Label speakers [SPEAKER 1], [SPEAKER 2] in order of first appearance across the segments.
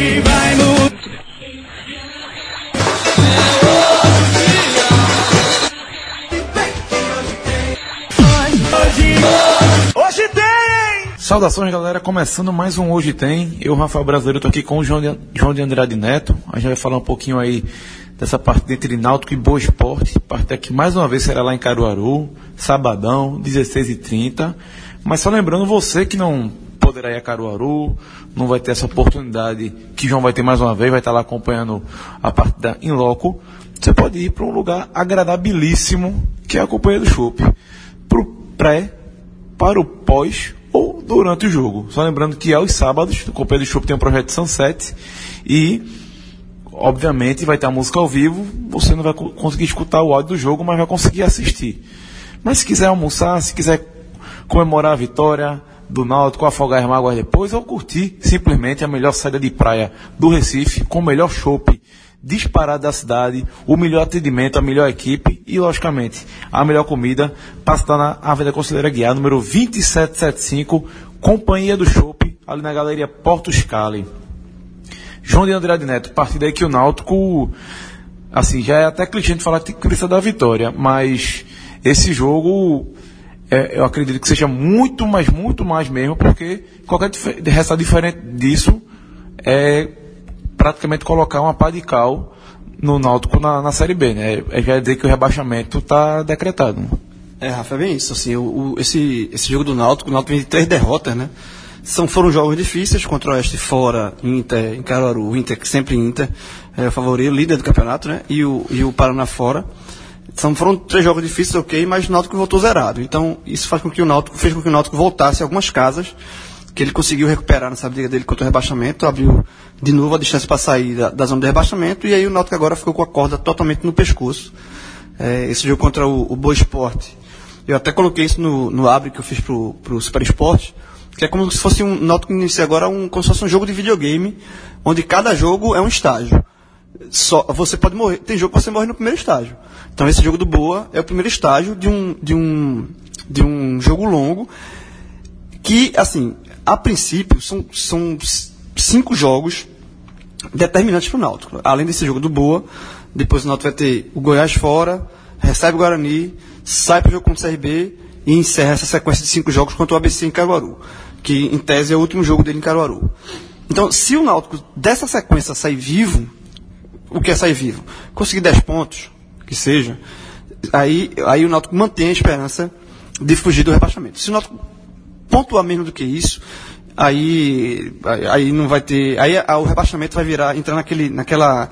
[SPEAKER 1] Hoje vai mudar. Hoje, hoje tem!
[SPEAKER 2] Saudações, galera. Começando mais um Hoje Tem. Eu, Rafael Brasileiro, tô aqui com o João de, João de Andrade Neto. A gente vai falar um pouquinho aí dessa parte entre Náutico e Boa Esporte. Parte que mais uma vez será lá em Caruaru, sabadão, 16h30. Mas só lembrando você que não poderá ir a Caruaru, não vai ter essa oportunidade que João vai ter mais uma vez, vai estar lá acompanhando a partida em loco. Você pode ir para um lugar agradabilíssimo, que é a Companhia do Chopp. Para o pré, para o pós ou durante o jogo. Só lembrando que aos sábados, o Companhia do Chopp tem um projeto Sunset e, obviamente, vai ter a música ao vivo. Você não vai co- conseguir escutar o áudio do jogo, mas vai conseguir assistir. Mas se quiser almoçar, se quiser comemorar a vitória do Náutico, afogar as mágoas depois, ou curtir simplesmente a melhor saída de praia do Recife, com o melhor chopp disparado da cidade, o melhor atendimento, a melhor equipe e, logicamente, a melhor comida, passa na Avenida Conselheira Guiar, número 2775, Companhia do Chopp, ali na Galeria Porto Scali. João de Andrade Neto, partida aí que o Náutico, assim, já é até clichê de falar que precisa da vitória, mas esse jogo, é, eu acredito que seja muito, mas muito mais mesmo, porque qualquer resultado diferente disso é praticamente colocar uma pá de cal no Náutico na, na Série B, né? É, já dizer que o rebaixamento está decretado.
[SPEAKER 3] É, Rafa, é bem isso. Assim, o, o- esse, esse jogo do Náutico, o Náutico vem de três derrotas, né? São, foram jogos difíceis contra o Oeste fora, Inter, em Caruaru, Inter, sempre Inter, é o favorito, líder do campeonato, né? E o, e o Paraná fora. São, foram três jogos difíceis, ok, mas o Náutico voltou zerado. Então, isso faz com que o Náutico, fez com que o Náutico voltasse algumas casas que ele conseguiu recuperar nessa briga dele contra o rebaixamento, abriu de novo a distância para sair da, da zona de rebaixamento, e aí o Náutico agora ficou com a corda totalmente no pescoço. É, esse jogo contra o, o Boa Esporte, eu até coloquei isso no, no abre que eu fiz pro, pro Super Esporte, que é como se fosse um Náutico inicia agora um, como se fosse um jogo de videogame, onde cada jogo é um estágio. Só, você pode morrer, tem jogo que você morre no primeiro estágio. Então esse jogo do Boa é o primeiro estágio de um, de um, de um jogo longo que, assim, a princípio, são, são cinco jogos determinantes para o Náutico. Além desse jogo do Boa, depois o Náutico vai ter o Goiás fora, recebe o Guarani, sai para o jogo contra o CRB e encerra essa sequência de cinco jogos contra o ABC em Caruaru, que em tese é o último jogo dele em Caruaru. Então, se o Náutico dessa sequência sair vivo, o que é sair vivo? Conseguir 10 pontos, que seja, aí, aí o Náutico mantém a esperança de fugir do rebaixamento. Se o Náutico pontuar menos do que isso, aí, aí, não vai ter. Aí a- o rebaixamento vai virar, entrar naquele, naquela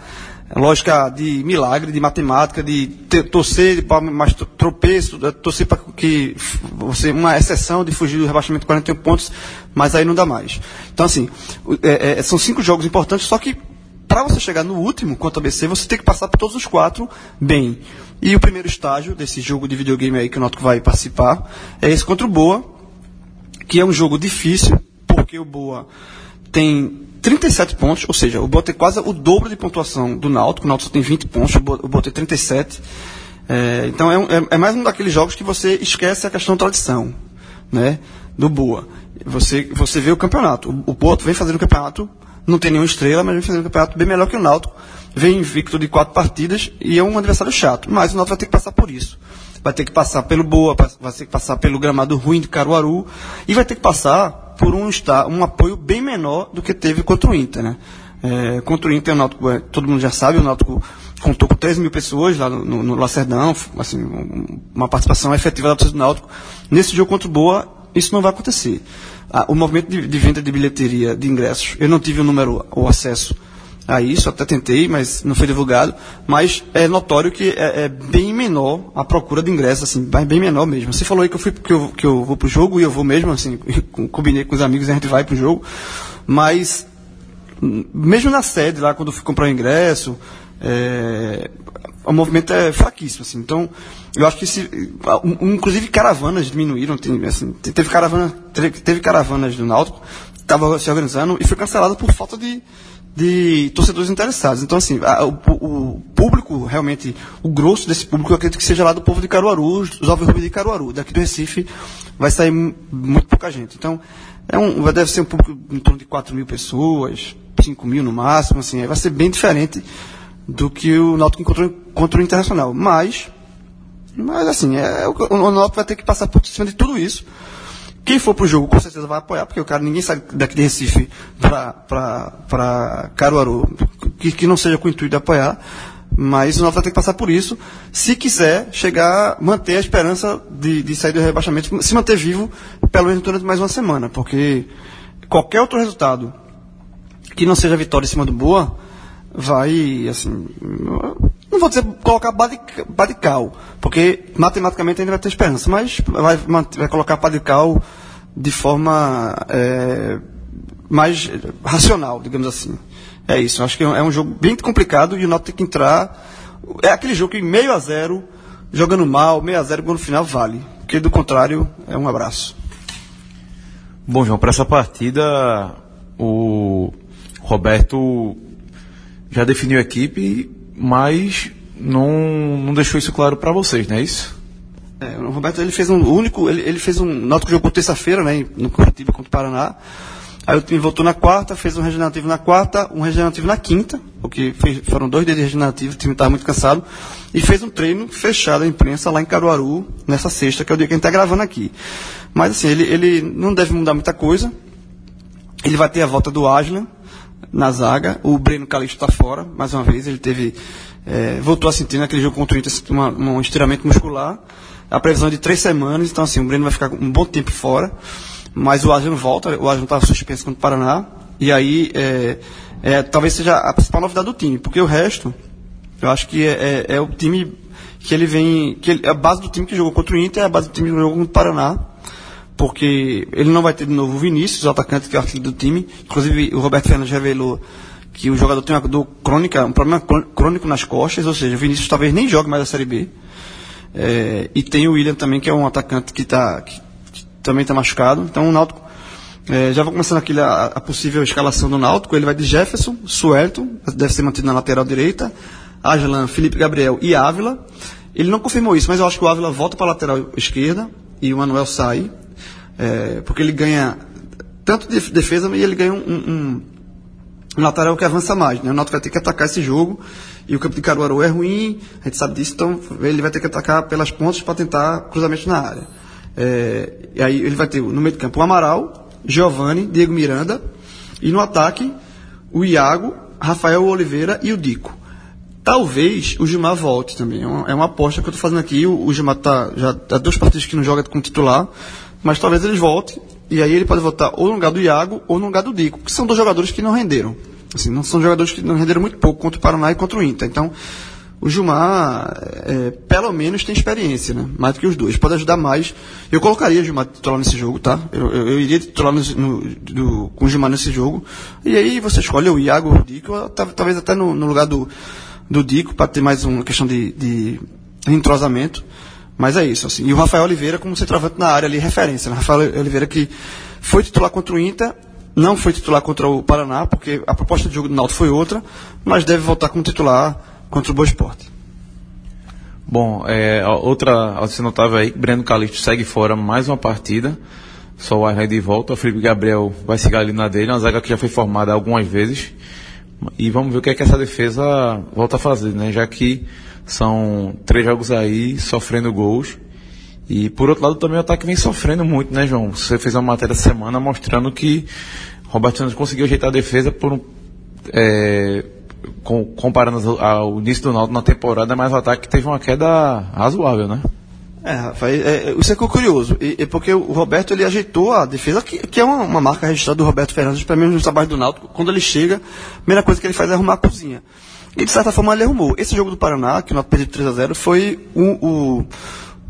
[SPEAKER 3] lógica de milagre, de matemática, de te- torcer tro- tropeço, eh, torcer para que você, uma exceção de fugir do rebaixamento de 41 pontos, mas aí não dá mais. Então, assim, é- é- são cinco jogos importantes, só que para você chegar no último, contra o ABC, você tem que passar por todos os quatro bem. E o primeiro estágio desse jogo de videogame aí que o Náutico vai participar é esse contra o Boa, que é um jogo difícil, porque o Boa tem 37 pontos, ou seja, o Boa tem quase o dobro de pontuação do Náutico, o Náutico tem 20 pontos, o Boa, tem 37. É, então é, um- é- é mais um daqueles jogos que você esquece a questão tradição, né, do Boa. Você, você vê o campeonato, o, o Boa vem fazendo o campeonato, não tem nenhuma estrela, mas vem fazendo um campeonato bem melhor que o Náutico, vem invicto de quatro partidas e é um adversário chato, mas o Náutico vai ter que passar por isso vai ter que passar pelo Boa, vai ter que passar pelo gramado ruim de Caruaru e vai ter que passar por um, um apoio bem menor do que teve contra o Inter, né? É, contra o Inter, o Náutico, é, todo mundo já sabe, o Náutico contou com 3 mil pessoas lá no, no, no Lacerdão, assim, um- uma participação efetiva da torcida do Náutico. Nesse jogo contra o Boa, isso não vai acontecer. Ah, o movimento de, de venda de bilheteria de ingressos, eu não tive o número, o acesso a isso, até tentei, mas não foi divulgado. Mas é notório que é, é bem menor a procura de ingressos, assim, bem menor mesmo. Você falou aí que eu, fui, que eu, que eu vou pro jogo e eu vou mesmo, assim, combinei com os amigos e a gente vai pro jogo. Mas, hum, mesmo na sede, lá quando eu fui comprar o ingresso, é, o movimento é fraquíssimo, assim. Então, eu acho que se, inclusive caravanas diminuíram, tem, assim, te- teve, caravana, teve, teve caravanas do Náutico, estava se organizando e foi cancelado por falta de, de torcedores interessados. Então, assim, a, o, o, público, realmente, o grosso desse público, eu acredito que seja lá do povo de Caruaru, os alves de Caruaru. Daqui do Recife vai sair muito pouca gente. Então, é um, deve ser um público em torno de 4 mil pessoas, 5 mil no máximo, assim, vai ser bem diferente do que o Náutico encontrou contra o Internacional. Mas, mas assim, é, o, o Náutico vai ter que passar por cima de tudo isso. Quem for pro jogo com certeza vai apoiar, porque o cara, ninguém sai daqui de Recife para Caruaru, que, que não seja com o intuito de apoiar, mas o Náutico vai ter que passar por isso, se quiser chegar, manter a esperança de, de sair do rebaixamento, se manter vivo, pelo menos durante mais uma semana, porque qualquer outro resultado que não seja vitória em cima do Boa, vai, assim, não vou dizer colocar Badical, porque matematicamente ainda vai ter esperança, mas vai, vai colocar Badical de forma é, mais racional, digamos assim. É isso, acho que é um jogo bem complicado e o Náutico tem que entrar. É aquele jogo que meio a zero, jogando mal, meio a zero, no final vale. Porque do contrário, é um abraço.
[SPEAKER 2] Bom, João, para essa partida, o Roberto já definiu a equipe mas não, não deixou isso claro para vocês, não é isso?
[SPEAKER 3] É, o Roberto ele fez um único, ele, ele fez um Náutico jogou terça-feira, né, no Curitiba contra o Paraná. Aí o time voltou na quarta, fez um regenerativo na quarta, um regenerativo na quinta, porque foram dois dias de regenerativo, o time estava muito cansado, e fez um treino fechado à imprensa lá em Caruaru, nessa sexta, que é o dia que a gente está gravando aqui. Mas assim, ele, ele não deve mudar muita coisa. Ele vai ter a volta do Aslan, na zaga. O Breno Calixto está fora, mais uma vez. Ele teve. É, voltou a sentir naquele jogo contra o Inter uma, um estiramento muscular. A previsão é de três semanas, então assim, o Breno vai ficar um bom tempo fora. Mas o Arjano volta, o Arjano estava suspenso contra o Paraná. E aí, é, é, talvez seja a principal novidade do time, porque o resto, eu acho que é, é, é o time que ele vem. que ele, a base do time que jogou contra o Inter é a base do time que jogou contra o Paraná porque ele não vai ter de novo o Vinícius, o atacante que é o artilheiro do time. Inclusive, o Roberto Fernandes revelou que o jogador tem uma dor crônica, um problema crônico nas costas, ou seja, o Vinícius talvez nem jogue mais a Série B. É, e tem o William também, que é um atacante que, tá, que, que também está machucado. Então, o Náutico, é, já vou começando aqui a, a, possível escalação do Náutico. Ele vai de Jefferson, Suelton, deve ser mantido na lateral direita, Aslan, Felipe Gabriel e Ávila. Ele não confirmou isso, mas eu acho que o Ávila volta para a lateral esquerda e o Manuel sai. É, porque ele ganha tanto de defesa e ele ganha um, um, um lateral que avança mais. Né? O Náutico vai ter que atacar esse jogo e o campo de Caruaru é ruim, a gente sabe disso, então ele vai ter que atacar pelas pontas para tentar cruzamento na área. É, e aí ele vai ter no meio de campo o Amaral, Giovanni, Diego Miranda e no ataque o Iago, Rafael Oliveira e o Dico. Talvez o Gilmar volte também. É uma, é uma aposta que eu estou fazendo aqui. O, o Gilmar tá, já há tá dois partidos que não joga como titular mas talvez eles voltem, e aí ele pode voltar ou no lugar do Iago ou no lugar do Dico, que são dois jogadores que não renderam. Assim, não são jogadores que não renderam muito pouco contra o Paraná e contra o Inter. Então, o Gilmar, é, pelo menos, tem experiência, né? Mais do que os dois. Pode ajudar mais. Eu colocaria o Gilmar titular nesse jogo, tá? Eu, eu, eu iria titular no, no, do, com o Gilmar nesse jogo. E aí você escolhe o Iago ou o Dico, talvez até no, no, lugar do, do Dico, para ter mais uma questão de, de entrosamento. Mas é isso, assim. E o Rafael Oliveira como centroavante na área ali, referência. Né? Rafael Oliveira que foi titular contra o Inter, não foi titular contra o Paraná, porque a proposta de jogo do Náutico foi outra, mas deve voltar como titular contra o Boa Esporte.
[SPEAKER 2] Bom, é, outra, você notava aí, Breno Calixto segue fora mais uma partida, só o Arley de volta, o Felipe Gabriel vai seguir ali na dele, uma zaga que já foi formada algumas vezes, e vamos ver o que é que essa defesa volta a fazer, né, já que são três jogos aí sofrendo gols. E por outro lado também o ataque vem sofrendo muito, né, João? Você fez uma matéria semana mostrando que Roberto Santos conseguiu ajeitar a defesa por um, é, com, comparando ao início do Náutico na temporada, mas o ataque teve uma queda razoável, né?
[SPEAKER 3] É, Rafael, é, isso é curioso, e, é porque o Roberto ele ajeitou a defesa, que, que é uma, uma, marca registrada do Roberto Fernandes, pelo menos no trabalho do Náutico. Quando ele chega, a primeira coisa que ele faz é arrumar a cozinha. E de certa forma ele arrumou. Esse jogo do Paraná, que o Náutico perdeu 3 a 0 foi o, o,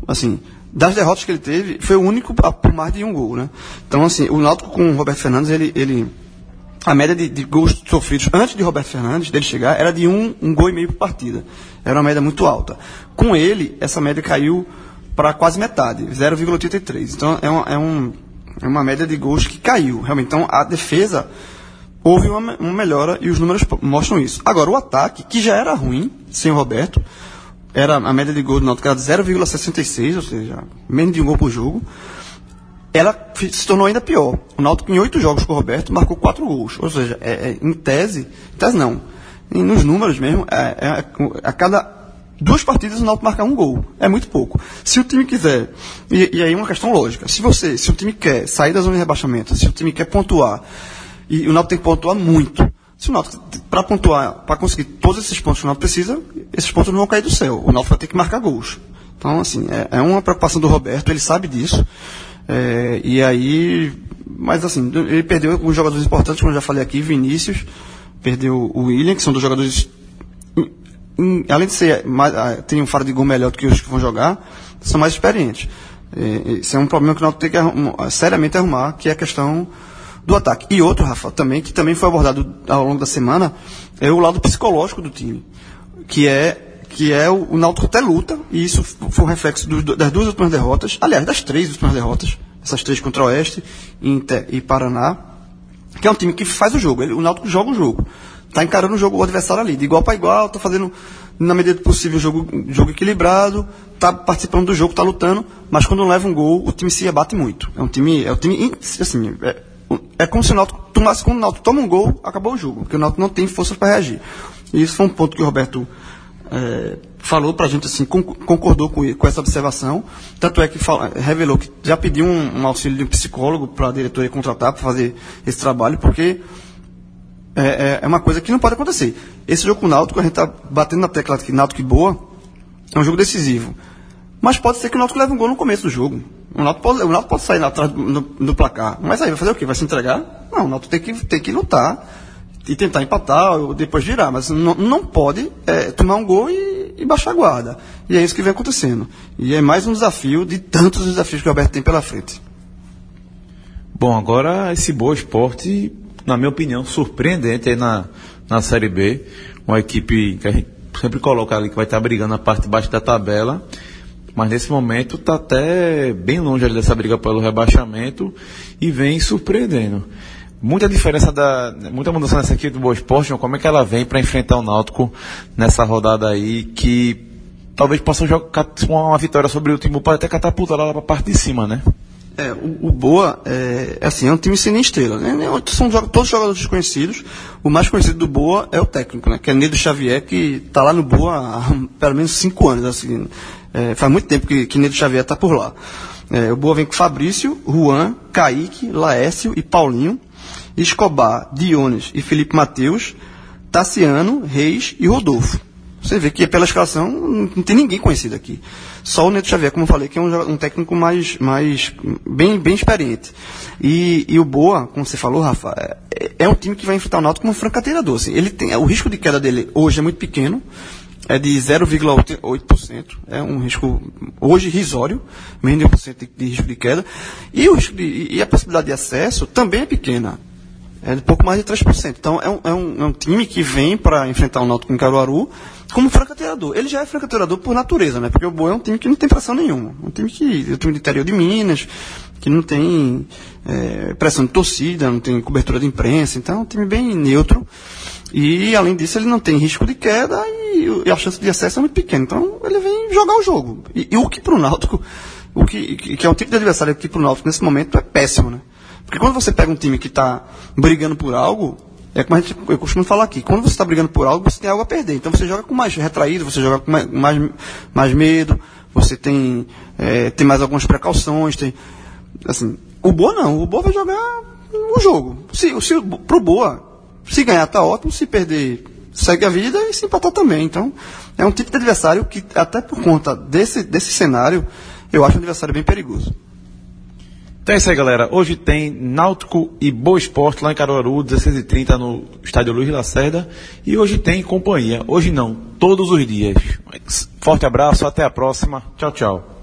[SPEAKER 3] assim, das derrotas que ele teve, foi o único por mais de um gol, né? Então, assim, o Náutico com o Roberto Fernandes, ele, ele a média de, de, gols sofridos antes de Roberto Fernandes, dele chegar, era de um, um gol e meio por partida. Era uma média muito alta. Com ele, essa média caiu para quase metade, 0,83. Então, é, uma, é, um, é uma média de gols que caiu, realmente. Então, a defesa houve uma, uma melhora e os números mostram isso. Agora, o ataque, que já era ruim, sem o Roberto, era a média de gol do Náutico era de 0,66, ou seja, menos de um gol por jogo. Ela se tornou ainda pior. O Náutico, em oito jogos com o Roberto, marcou quatro gols. Ou seja, é, é, em tese, em tese não, nos números mesmo, é, é, a cada duas partidas o Náutico marca um gol. É muito pouco. Se o time quiser, e, e aí uma questão lógica, se você, se o time quer sair da zona de rebaixamento, se o time quer pontuar, e o Náutico tem que pontuar muito. Se o Náutico, para pontuar, para conseguir todos esses pontos que o Náutico precisa, esses pontos não vão cair do céu. O Náutico vai ter que marcar gols. Então, assim, é, é uma preocupação do Roberto, ele sabe disso. É, e aí, mas assim, ele perdeu alguns jogadores importantes, como eu já falei aqui, Vinícius, perdeu o William, que são dois jogadores, além de ser, mais, ah, tem um faro de gol melhor do que os que vão jogar, são mais experientes. É, esse é um problema que o Náutico tem que arrumar, seriamente arrumar, que é a questão do ataque. E outro, Rafa, também, que também foi abordado ao longo da semana, é o lado psicológico do time. Que é que é o, o Náutico até luta, e isso foi um reflexo do, das duas últimas derrotas, aliás, das três últimas derrotas, essas três contra o Oeste, Inter e Paraná, que é um time que faz o jogo, ele, o Náutico joga o jogo, está encarando o jogo o adversário ali, de igual para igual, está fazendo, na medida do possível, jogo, jogo equilibrado, está participando do jogo, está lutando, mas quando leva um gol, o time se abate muito. É um time, é um time, assim, é, é como se o Náutico tomasse, quando o Náutico toma um gol, acabou o jogo, porque o Náutico não tem forças para reagir. E isso foi um ponto que o Roberto é, falou para a gente, assim, concordou com, com, essa observação. Tanto é que fala, revelou que já pediu um, um auxílio de um psicólogo para a diretoria contratar para fazer esse trabalho, porque é, é, é, uma coisa que não pode acontecer. Esse jogo com o Náutico, a gente está batendo na tecla que Náutico boa, é um jogo decisivo. Mas pode ser que o Náutico leve um gol no começo do jogo. O Náutico pode, o Náutico pode sair atrás do, placar. Mas aí vai fazer o quê? Vai se entregar? Não, o Náutico tem que, tem que lutar e tentar empatar ou depois virar. Mas não, não pode é, tomar um gol e, e, baixar a guarda. E é isso que vem acontecendo. E é mais um desafio de tantos desafios que o Alberto tem pela frente.
[SPEAKER 2] Bom, agora esse Boa Esporte, na minha opinião, surpreendente aí na, na Série B. Uma equipe que a gente sempre coloca ali que vai estar brigando na parte de baixo da tabela mas nesse momento está até bem longe dessa briga pelo rebaixamento e vem surpreendendo. Muita diferença da. Muita mudança nessa equipe do Boa Esporte, como é que ela vem para enfrentar o Náutico nessa rodada aí que talvez possa jogar uma vitória sobre o time pode até catapultar lá para a parte de cima, né?
[SPEAKER 3] É, o, o Boa é, é, assim, é um time sem nem estrela, né? São todos jogadores desconhecidos. O mais conhecido do Boa é o técnico, né? Que é Nedo Xavier, que está lá no Boa há pelo menos cinco anos, assim. É, faz muito tempo que, que Nedo Xavier está por lá. É, o Boa vem com Fabrício, Juan, Kaique, Laércio e Paulinho, Escobar, Dionis e Felipe Mateus, Tassiano, Reis e Rodolfo. Você vê que pela escalação não tem ninguém conhecido aqui. Só o Neto Xavier, como eu falei, que é um, um técnico mais, mais bem, bem experiente. E, e, o Boa, como você falou, Rafa, é, é um time que vai enfrentar o Náutico como um franco atirador. Assim, ele tem, o risco de queda dele hoje é muito pequeno é de 0,8%. É um risco hoje risório, menos de 1% de, risco de queda. E, o risco de, e a possibilidade de acesso também é pequena. É de pouco mais de 3%. Então é um, é um, é um time que vem para enfrentar o Náutico em Caruaru como franco-atirador. Ele já é franco-atirador por natureza, né? Porque o Boa é um time que não tem pressão nenhuma. Um time que é um time do interior de Minas, que não tem é, pressão de torcida, não tem cobertura de imprensa. Então é um time bem neutro. E, além disso, ele não tem risco de queda e, e a chance de acesso é muito pequena. Então, ele vem jogar o jogo. E, e o que para o Náutico, o que, que é um tipo de adversário que para o Náutico nesse momento é péssimo, né? Porque quando você pega um time que está brigando por algo, é como a gente, eu costumo falar aqui, quando você está brigando por algo, você tem algo a perder. Então você joga com mais retraído, você joga com mais, mais, mais medo, você tem, é, tem mais algumas precauções, tem. Assim, o Boa não, o Boa vai jogar o jogo. Se, se, pro Boa, se ganhar tá ótimo, se perder segue a vida e se empatar também. Então, é um tipo de adversário que, até por conta desse, desse cenário, eu acho um adversário bem perigoso.
[SPEAKER 2] Então é isso aí, galera. Hoje tem Náutico e Boa Esporte lá em Caruaru, 16h30 no Estádio Luiz Lacerda. E hoje tem companhia. Hoje não, todos os dias. Forte abraço, até a próxima. Tchau, tchau.